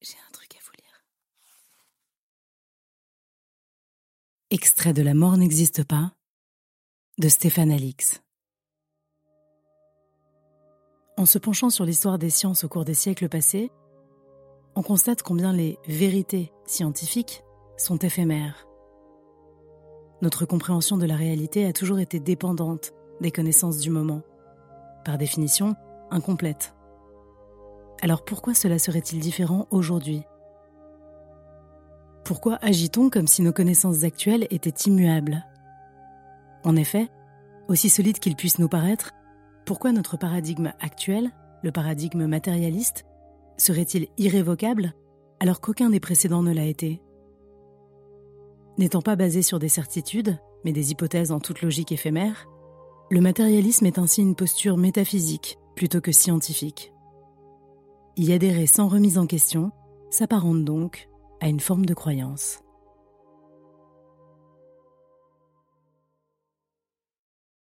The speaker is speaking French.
J'ai un truc à vous lire. Extrait de La mort n'existe pas de Stéphane Alix. En se penchant sur l'histoire des sciences au cours des siècles passés, on constate combien les vérités scientifiques sont éphémères. Notre compréhension de la réalité a toujours été dépendante des connaissances du moment, par définition incomplète. Alors pourquoi cela serait-il différent aujourd'hui? Pourquoi agit-on comme si nos connaissances actuelles étaient immuables? En effet, aussi solides qu'ils puissent nous paraître, pourquoi notre paradigme actuel, le paradigme matérialiste, serait-il irrévocable alors qu'aucun des précédents ne l'a été? N'étant pas basé sur des certitudes, mais des hypothèses en toute logique éphémère, le matérialisme est ainsi une posture métaphysique plutôt que scientifique. Y adhérer sans remise en question s'apparente donc à une forme de croyance.